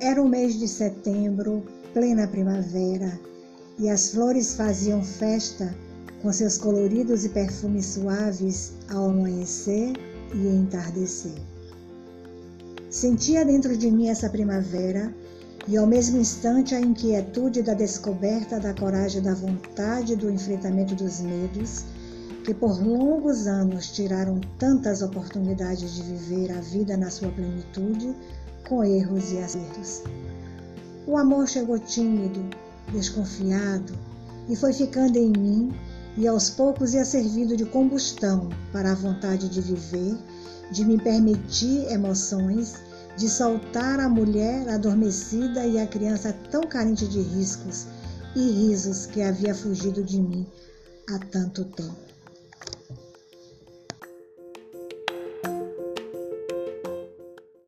Era o mês de setembro, plena primavera, e as flores faziam festa com seus coloridos e perfumes suaves ao amanhecer e entardecer. Sentia dentro de mim essa primavera e ao mesmo instante a inquietude da descoberta da coragem da vontade do enfrentamento dos medos que por longos anos tiraram tantas oportunidades de viver a vida na sua plenitude com erros e acertos. O amor chegou tímido, desconfiado e foi ficando em mim e aos poucos ia servindo de combustão para a vontade de viver, de me permitir emoções, de soltar a mulher adormecida e a criança tão carente de riscos e risos que havia fugido de mim há tanto tempo.